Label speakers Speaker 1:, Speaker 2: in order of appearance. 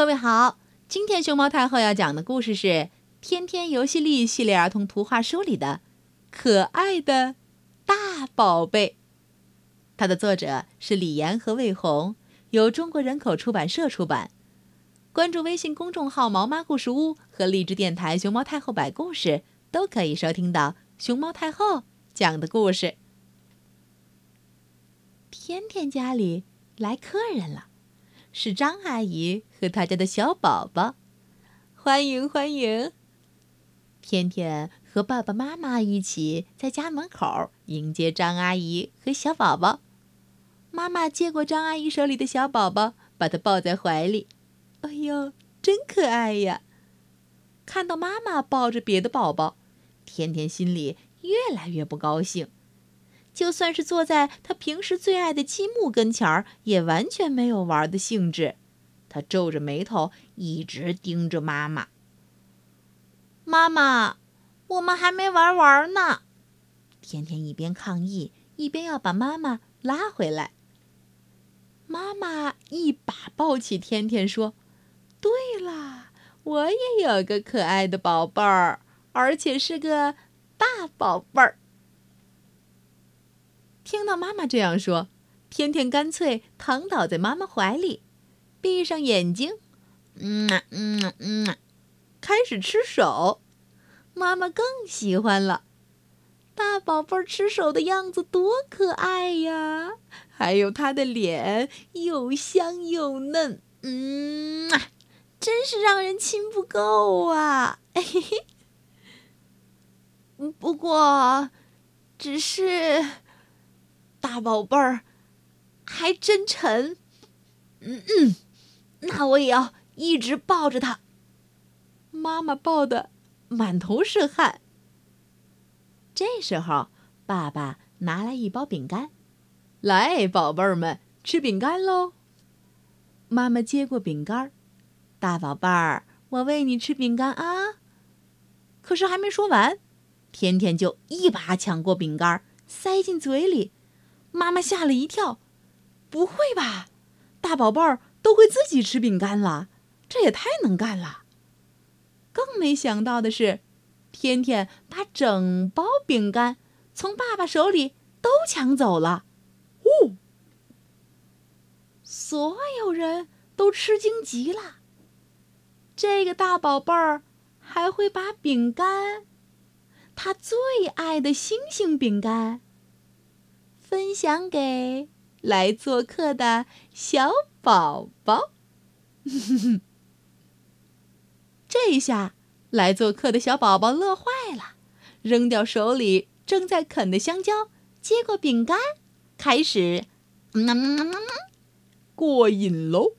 Speaker 1: 各位好，今天熊猫太后要讲的故事是《天天游戏力》系列儿童图画书里的《可爱的大宝贝》。它的作者是李岩和魏红，由中国人口出版社出版。关注微信公众号“毛妈故事屋”和荔枝电台“熊猫太后摆故事”，都可以收听到熊猫太后讲的故事。天天家里来客人了。是张阿姨和她家的小宝宝，欢迎欢迎！天天和爸爸妈妈一起在家门口迎接张阿姨和小宝宝。妈妈接过张阿姨手里的小宝宝，把他抱在怀里。哎呦，真可爱呀！看到妈妈抱着别的宝宝，天天心里越来越不高兴。就算是坐在他平时最爱的积木跟前儿，也完全没有玩的兴致。他皱着眉头，一直盯着妈妈。妈妈，我们还没玩完呢！天天一边抗议，一边要把妈妈拉回来。妈妈一把抱起天天，说：“对了，我也有个可爱的宝贝儿，而且是个大宝贝儿。”听到妈妈这样说，天天干脆躺倒在妈妈怀里，闭上眼睛，嗯嗯嗯，开始吃手。妈妈更喜欢了，大宝贝儿吃手的样子多可爱呀！还有他的脸又香又嫩，嗯，真是让人亲不够啊！嘿嘿。不过，只是。大宝贝儿，还真沉。嗯嗯，那我也要一直抱着他。妈妈抱得满头是汗。这时候，爸爸拿来一包饼干，来，宝贝儿们吃饼干喽。妈妈接过饼干，大宝贝儿，我喂你吃饼干啊。可是还没说完，天天就一把抢过饼干，塞进嘴里。妈妈吓了一跳，不会吧？大宝贝儿都会自己吃饼干了，这也太能干了。更没想到的是，天天把整包饼干从爸爸手里都抢走了。呜！所有人都吃惊极了。这个大宝贝儿还会把饼干，他最爱的星星饼干。分享给来做客的小宝宝。这一下来做客的小宝宝乐坏了，扔掉手里正在啃的香蕉，接过饼干，开始，过瘾喽。